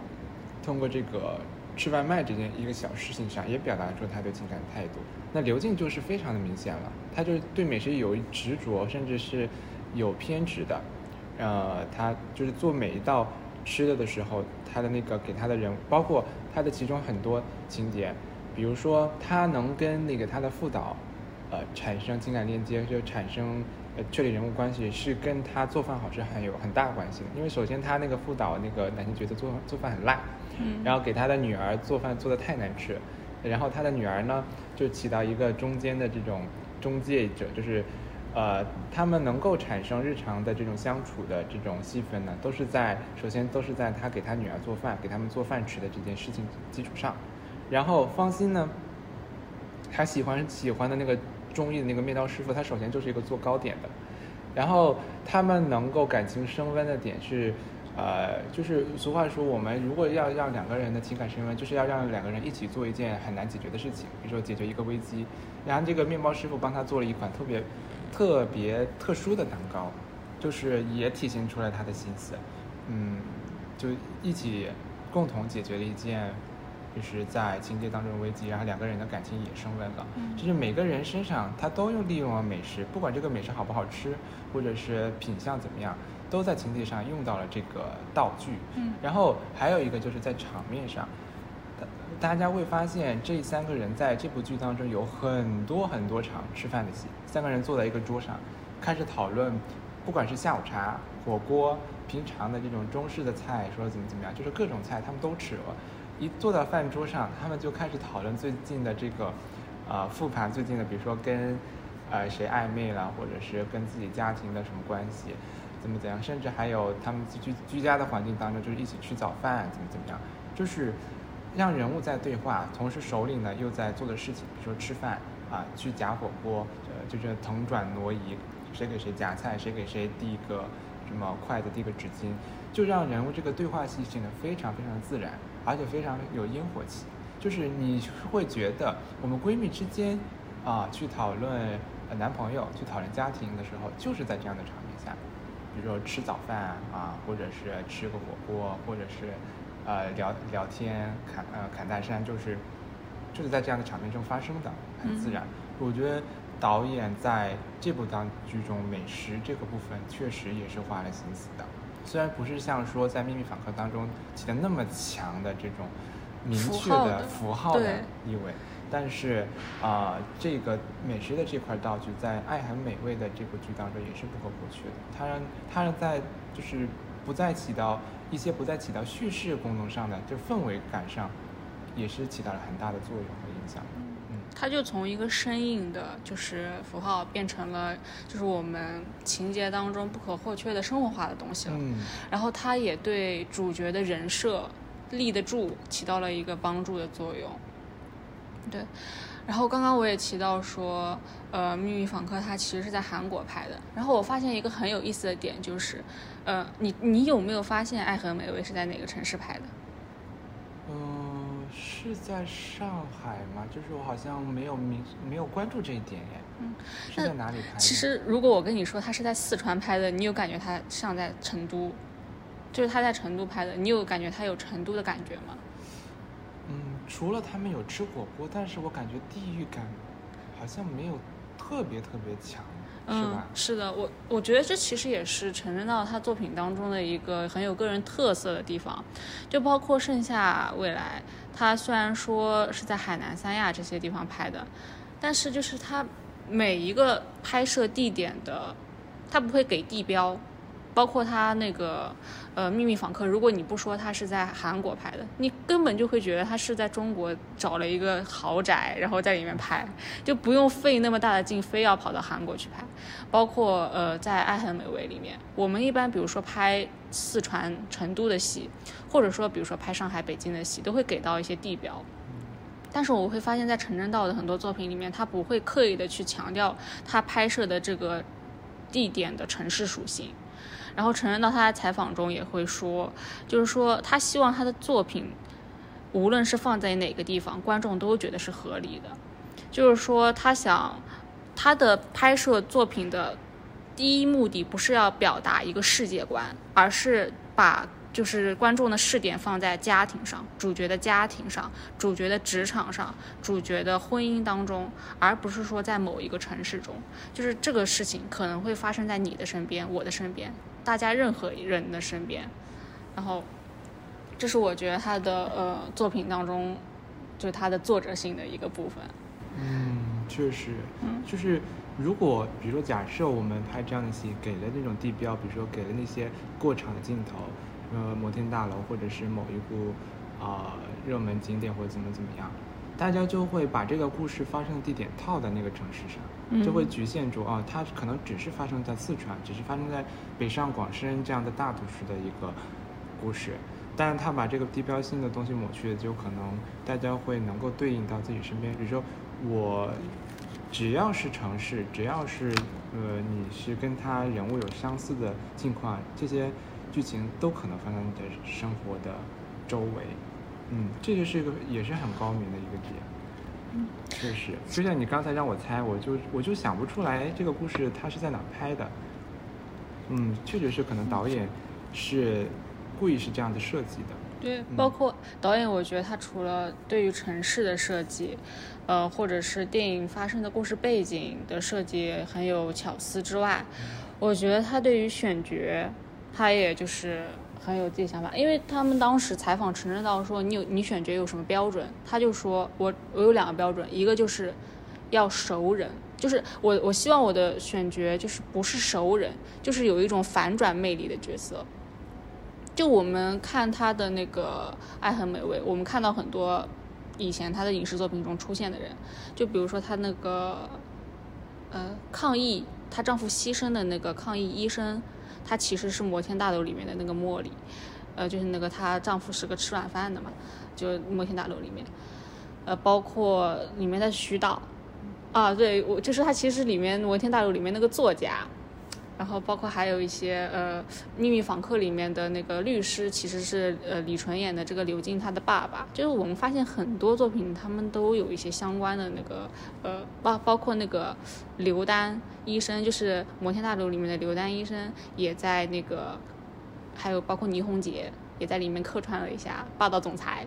通过这个吃外卖这件一个小事情上，也表达出他对情感的态度。那刘静就是非常的明显了，他就对美食有执着，甚至是有偏执的。呃，他就是做每一道吃的的时候，他的那个给他的人，包括他的其中很多情节，比如说他能跟那个他的副导，呃，产生情感链接，就产生。呃，确立人物关系是跟他做饭好吃很有很大关系的。因为首先他那个副导那个男性角色做做饭很烂，嗯，然后给他的女儿做饭做的太难吃，然后他的女儿呢就起到一个中间的这种中介者，就是，呃，他们能够产生日常的这种相处的这种戏份呢，都是在首先都是在他给他女儿做饭，给他们做饭吃的这件事情基础上，然后方心呢，他喜欢喜欢的那个。中意的那个面包师傅，他首先就是一个做糕点的，然后他们能够感情升温的点是，呃，就是俗话说，我们如果要让两个人的情感升温，就是要让两个人一起做一件很难解决的事情，比如说解决一个危机。然后这个面包师傅帮他做了一款特别特别特殊的蛋糕，就是也体现出来他的心思，嗯，就一起共同解决了一件。就是在情节当中危机，然后两个人的感情也升温了。就是每个人身上他都用利用了美食，不管这个美食好不好吃，或者是品相怎么样，都在情节上用到了这个道具。嗯，然后还有一个就是在场面上，大家会发现这三个人在这部剧当中有很多很多场吃饭的戏，三个人坐在一个桌上，开始讨论，不管是下午茶、火锅、平常的这种中式的菜，说怎么怎么样，就是各种菜他们都吃了。一坐到饭桌上，他们就开始讨论最近的这个，呃，复盘最近的，比如说跟，呃，谁暧昧了，或者是跟自己家庭的什么关系，怎么怎样，甚至还有他们居居家的环境当中，就是一起吃早饭，怎么怎么样，就是让人物在对话，同时首领呢又在做的事情，比如说吃饭啊，去夹火锅，呃，就是腾转挪移，谁给谁夹菜，谁给谁递一个什么筷子，递个纸巾，就让人物这个对话戏显得非常非常自然。而且非常有烟火气，就是你会觉得我们闺蜜之间，啊，去讨论男朋友、去讨论家庭的时候，就是在这样的场面下，比如说吃早饭啊，或者是吃个火锅，或者是，呃，聊聊天、侃呃侃大山，就是，就是在这样的场面中发生的，很自然。我觉得导演在这部当剧中美食这个部分确实也是花了心思的。虽然不是像说在《秘密访客》当中起的那么强的这种明确的符号的意味，但是啊，这个美食的这块道具在《爱很美味》的这部剧当中也是不可或缺的。它让它让在就是不再起到一些不再起到叙事功能上的，就氛围感上，也是起到了很大的作用和影响。嗯。它就从一个生硬的，就是符号，变成了就是我们情节当中不可或缺的生活化的东西了。嗯然后它也对主角的人设立得住起到了一个帮助的作用。对，然后刚刚我也提到说，呃，《秘密访客》它其实是在韩国拍的。然后我发现一个很有意思的点就是，呃，你你有没有发现《爱很美味》是在哪个城市拍的？嗯，是在上海吗？就是我好像没有明没有关注这一点耶。嗯，是在哪里拍的？其实如果我跟你说他是在四川拍的，你有感觉他像在成都？就是他在成都拍的，你有感觉他有成都的感觉吗？嗯，除了他们有吃火锅，但是我感觉地域感好像没有特别特别强，是嗯吧，？是的，我我觉得这其实也是陈正道他作品当中的一个很有个人特色的地方，就包括《盛夏未来》，他虽然说是在海南三亚这些地方拍的，但是就是他每一个拍摄地点的，他不会给地标，包括他那个呃《秘密访客》，如果你不说他是在韩国拍的，你根本就会觉得他是在中国找了一个豪宅，然后在里面拍，就不用费那么大的劲，非要跑到韩国去拍。包括呃在《爱很美味》里面，我们一般比如说拍四川成都的戏，或者说比如说拍上海、北京的戏，都会给到一些地标。但是我会发现，在陈正道的很多作品里面，他不会刻意的去强调他拍摄的这个地点的城市属性。然后陈正道他在采访中也会说，就是说他希望他的作品，无论是放在哪个地方，观众都觉得是合理的。就是说他想他的拍摄作品的第一目的不是要表达一个世界观，而是把就是观众的视点放在家庭上，主角的家庭上，主角的职场上，主角的婚姻当中，而不是说在某一个城市中。就是这个事情可能会发生在你的身边，我的身边，大家任何人的身边。然后，这是我觉得他的呃作品当中，就他的作者性的一个部分。嗯，确实，嗯就是如果比如说假设我们拍这样的戏，给了那种地标，比如说给了那些过场的镜头，呃，摩天大楼或者是某一部啊、热门景点或者怎么怎么样，大家就会把这个故事发生的地点套在那个城市上，就会嗯局限住啊，它可能只是发生在四川，只是发生在北上广深这样的大都市的一个故事。但是他把这个地标性的东西抹去，就可能大家会能够对应到自己身边。比如说，我只要是城市，只要是呃你是跟他人物有相似的境况，这些剧情都可能发生在你的生活的周围。嗯，这就是一个也是很高明的一个点。嗯确实，就像你刚才让我猜，我就我就想不出来这个故事它是在哪拍的。嗯，确实是可能导演是故意是这样的设计的。包括导演，我觉得他除了对于城市的设计，呃，或者是电影发生的故事背景的设计很有巧思之外，我觉得他对于选角，他也就是很有自己想法。因为他们当时采访陈正道说：“你有你选角有什么标准？”他就说：“我我有两个标准，一个就是要熟人。”就是我，我希望我的选角就是不是熟人，就是有一种反转魅力的角色。就我们看他的那个《爱很美味》，我们看到很多以前他的影视作品中出现的人，就比如说他那个呃抗议，她丈夫牺牲的那个抗议医生，他其实是《摩天大楼》里面的那个茉莉，呃，就是那个她丈夫是个吃软饭的嘛，就《摩天大楼》里面，呃，包括里面的徐导，啊，对我就是他其实里面《摩天大楼》里面那个作家。然后包括还有一些呃，《秘密访客》里面的那个律师，其实是呃李纯演的这个刘静他的爸爸。就是我们发现很多作品，他们都有一些相关的那个呃，包包括那个刘丹医生，就是《摩天大楼》里面的刘丹医生，也在那个，还有包括倪虹洁也在里面客串了一下霸道总裁。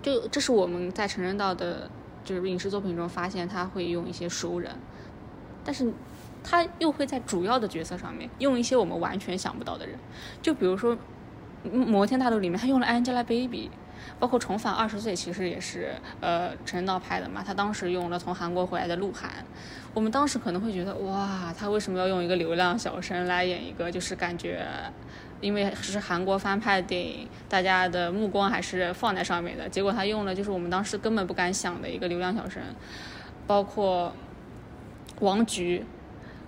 就这是我们在成人道的，就是影视作品中发现他会用一些熟人，但是他又会在主要的角色上面用一些我们完全想不到的人，就比如说《摩天大楼》里面他用了 Angelababy，包括《重返二十岁》其实也是呃陈道拍的嘛，他当时用了从韩国回来的鹿晗，我们当时可能会觉得哇，他为什么要用一个流量小生来演一个就是感觉因为是韩国翻拍的电影，大家的目光还是放在上面的。结果他用了就是我们当时根本不敢想的一个流量小生，包括王菊，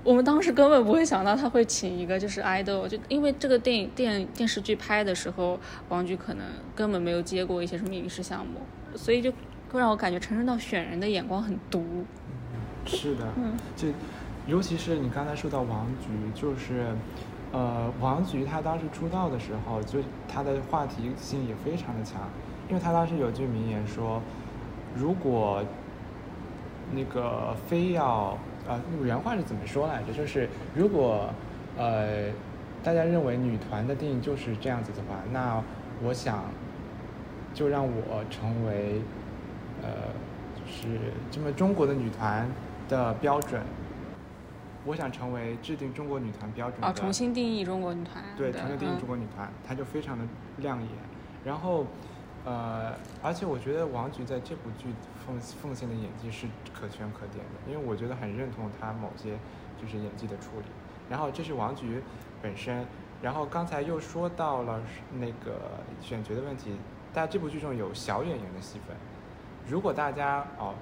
我们当时根本不会想到他会请一个就是 idol，就因为这个电影电电视剧拍的时候，王菊可能根本没有接过一些什么影视项目，所以就会让我感觉陈升道选人的眼光很毒。是的，就尤其是你刚才说到王菊，就是。呃，王菊她当时出道的时候，就她的话题性也非常的强，因为她当时有句名言说，如果那个非要呃原话是怎么说来着？就是如果呃大家认为女团的定义就是这样子的话，那我想就让我成为呃就是这么中国的女团的标准。我想成为制定中国女团标准的，哦，重新定义中国女团，对，重新定义中国女团，她就非常的亮眼。然后，呃，而且我觉得王菊在这部剧奉奉献的演技是可圈可点的，因为我觉得很认同他某些就是演技的处理。然后这是王菊本身，然后刚才又说到了那个选角的问题，大家这部剧中有小演员的戏份，如果大家哦。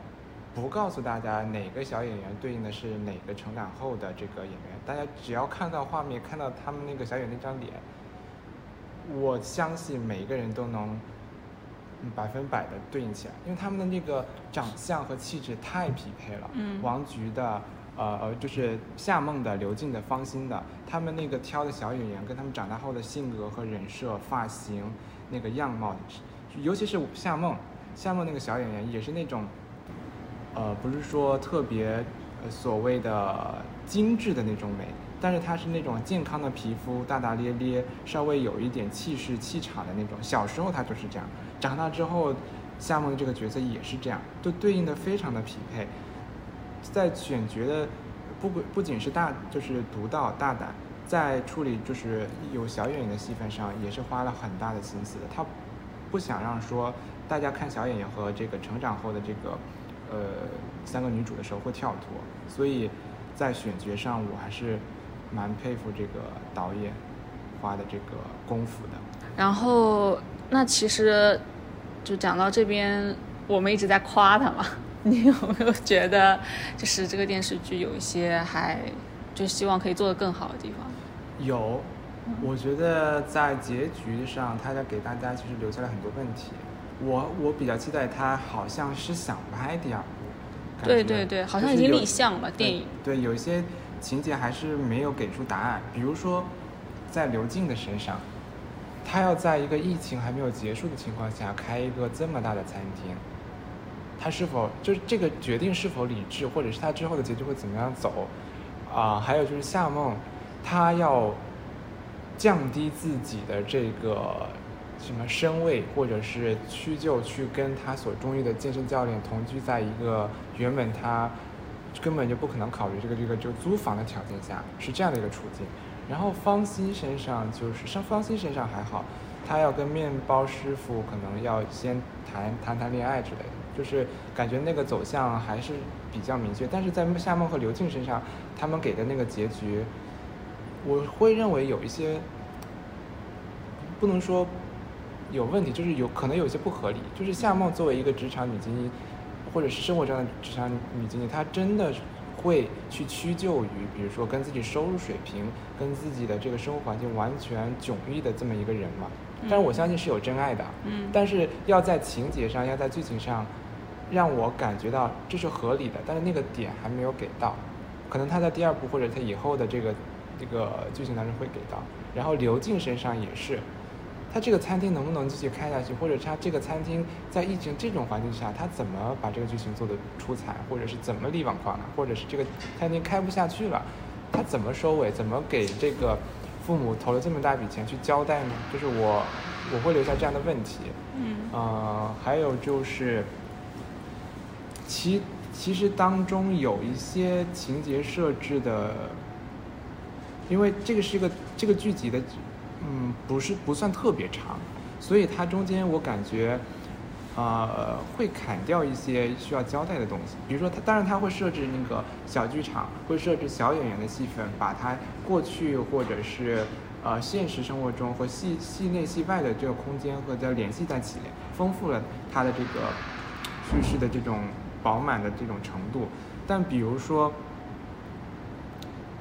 不告诉大家哪个小演员对应的是哪个成长后的这个演员，大家只要看到画面，看到他们那个小演那张脸，我相信每一个人都能百分百的对应起来，因为他们的那个长相和气质太匹配了。嗯。王菊的，呃呃，就是夏梦的、刘静的、方心的，他们那个挑的小演员跟他们长大后的性格和人设、发型、那个样貌，尤其是夏梦，夏梦那个小演员也是那种。呃，不是说特别所谓的精致的那种美，但是她是那种健康的皮肤，大大咧咧，稍微有一点气势气场的那种。小时候她就是这样，长大之后，夏梦的这个角色也是这样，都对应的非常的匹配。在选角的不不仅是大，就是独到大胆，在处理就是有小演员的戏份上，也是花了很大的心思的。他不想让说大家看小演员和这个成长后的这个。呃，三个女主的时候会跳脱，所以在选角上我还是蛮佩服这个导演花的这个功夫的。然后，那其实就讲到这边，我们一直在夸他嘛，[LAUGHS] 你有没有觉得就是这个电视剧有一些还就希望可以做得更好的地方？有，我觉得在结局上，他在给大家其实留下了很多问题。我我比较期待他，好像是想拍第二部，对对对，好像已经立项了电影。对，有一些情节还是没有给出答案，比如说在刘静的身上，他要在一个疫情还没有结束的情况下开一个这么大的餐厅，他是否就是这个决定是否理智，或者是他之后的结局会怎么样走？啊，还有就是夏梦，他要降低自己的这个。什么身位，或者是屈就去跟他所中意的健身教练同居在一个原本他根本就不可能考虑这个这个就租房的条件下，是这样的一个处境。然后方心身上就是上方心身上还好，他要跟面包师傅可能要先谈谈谈恋爱之类的，就是感觉那个走向还是比较明确。但是在夏梦和刘静身上，他们给的那个结局，我会认为有一些不能说。有问题，就是有可能有些不合理。就是夏梦作为一个职场女精英，或者是生活中的职场女经理，她真的会去屈就于，比如说跟自己收入水平、跟自己的这个生活环境完全迥异的这么一个人嘛？但是我相信是有真爱的。嗯。但是要在情节上，要在剧情上，让我感觉到这是合理的，但是那个点还没有给到。可能他在第二部或者他以后的这个这个剧情当中会给到。然后刘静身上也是。他这个餐厅能不能继续开下去，或者他这个餐厅在疫情这种环境下，他怎么把这个剧情做得出彩，或者是怎么力挽狂澜，或者是这个餐厅开不下去了，他怎么收尾，怎么给这个父母投了这么大笔钱去交代呢？就是我我会留下这样的问题。嗯。呃，还有就是，其其实当中有一些情节设置的，因为这个是一个这个剧集的。嗯，不是不算特别长，所以它中间我感觉，呃，会砍掉一些需要交代的东西。比如说，他当然他会设置那个小剧场，会设置小演员的戏份，把它过去或者是呃现实生活中和戏戏内戏外的这个空间和的联系在一起，丰富了他的这个叙事的这种饱满的这种程度。但比如说，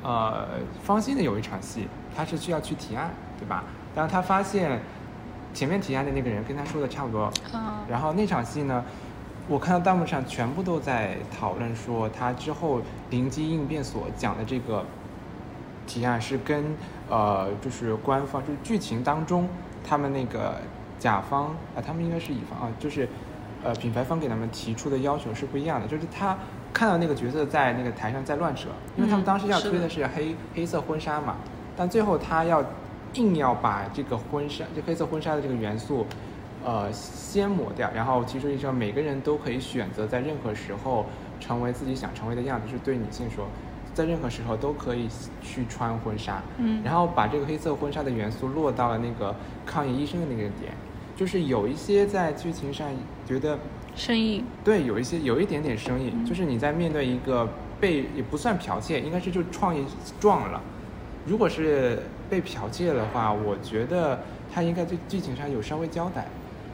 呃，方心的有一场戏，他是需要去提案，对吧？但是他发现前面提案的那个人跟他说的差不多，嗯，然后那场戏呢，我看到弹幕上全部都在讨论说，他之后灵机应变所讲的这个提案是跟呃，就是官方就是剧情当中他们那个甲方啊、他们应该是乙方啊，就是呃品牌方给他们提出的要求是不一样的，就是他看到那个角色在那个台上在乱扯，因为他们嗯当时要推的是黑黑色婚纱嘛，但最后他要硬要把这个婚纱，就黑色婚纱的这个元素，呃，先抹掉，然后提出一个每个人都可以选择在任何时候成为自己想成为的样子，就是对女性说，在任何时候都可以去穿婚纱，嗯。然后把这个黑色婚纱的元素落到了那个抗议医生的那个点，就是有一些在剧情上觉得生硬，对，有一些有一点点生硬，嗯。就是你在面对一个被也不算剽窃，应该是就创意撞了。如果是被剽窃的话，我觉得他应该对剧情上有稍微交代，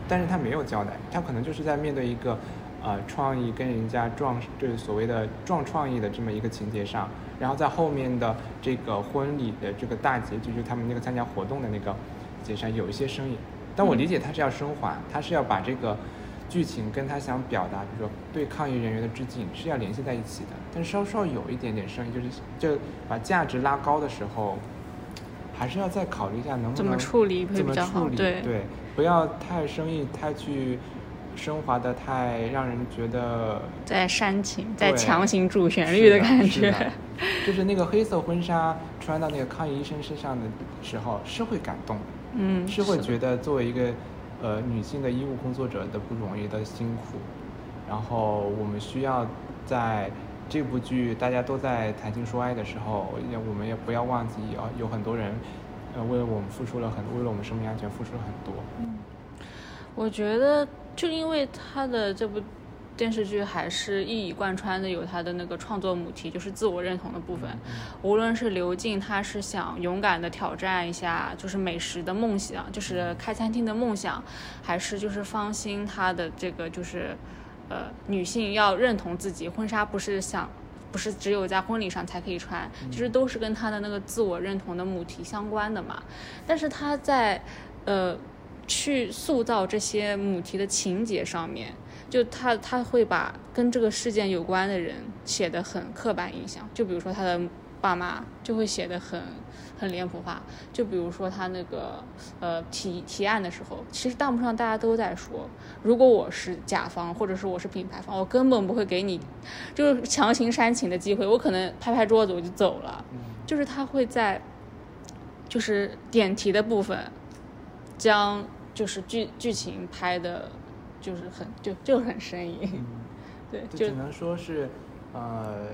但是他没有交代，他可能就是在面对一个呃创意跟人家撞，就是所谓的撞创意的这么一个情节上，然后在后面的这个婚礼的这个大结局，就是他们那个参加活动的那个节上有一些生硬，但我理解他是要升华，他是要把这个。剧情跟他想表达，比如说对抗议人员的致敬是要联系在一起的，但稍稍有一点点生硬，就是就把价值拉高的时候，还是要再考虑一下能不能怎么处理会怎么比较好处理对对，不要太生硬，太去升华的太让人觉得在煽情，在强行主旋律的的感觉。是 [LAUGHS] 就是那个黑色婚纱穿到那个抗议医生身上的时候，是会感动的。嗯，是会觉得作为一个呃女性的医务工作者的不容易的辛苦，然后我们需要在这部剧大家都在谈情说爱的时候，也我们也不要忘记啊，有很多人呃为了我们付出了很，为了我们生命安全付出了很多。嗯我觉得，就因为他的这部电视剧还是一以贯穿的有他的那个创作母题，就是自我认同的部分。无论是刘静，他是想勇敢的挑战一下，就是美食的梦想，就是开餐厅的梦想，还是就是方心他的这个就是，呃，女性要认同自己，婚纱不是想。不是只有在婚礼上才可以穿，其实都是跟她的那个自我认同的母题相关的嘛。但是她在，呃，去塑造这些母题的情节上面，就他他会把跟这个事件有关的人写的很刻板印象，就比如说他的爸妈就会写的很很脸谱化，就比如说他那个呃提提案的时候，其实弹幕上大家都在说，如果我是甲方或者是我是品牌方，我根本不会给你就是强行煽情的机会，我可能拍拍桌子我就走了，就是他会在就是点题的部分将就是剧剧情拍的，就是很就就很生硬，对，就只能说是呃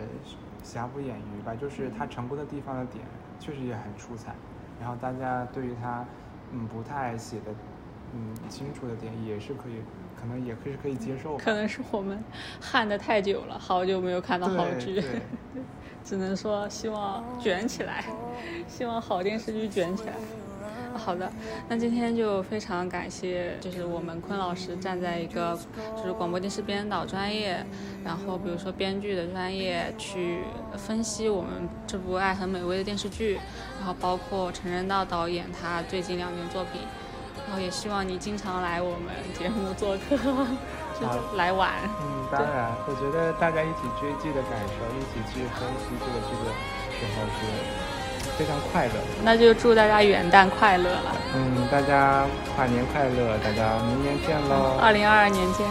瑕不掩瑜吧，就是他成功的地方的点确实也很出彩，然后大家对于他嗯不太写的嗯清楚的点也是可以，可能也可以可以接受。可能是我们旱的太久了，好久没有看到好剧，[LAUGHS] 只能说希望卷起来，希望好电视剧卷起来。好的，那今天就非常感谢，就是我们坤老师站在一个就是广播电视编导专业，然后比如说编剧的专业去分析我们这部《爱很美味》的电视剧，然后包括陈仁道导演他最近两年作品，然后也希望你经常来我们节目做客，就 [LAUGHS] 是来玩。嗯，当然，我觉得大家一起追剧的感受，一起去分析这个剧的时候是非常快乐。那就祝大家元旦快乐了，嗯，大家跨年快乐，大家明年见喽。二零二二年见。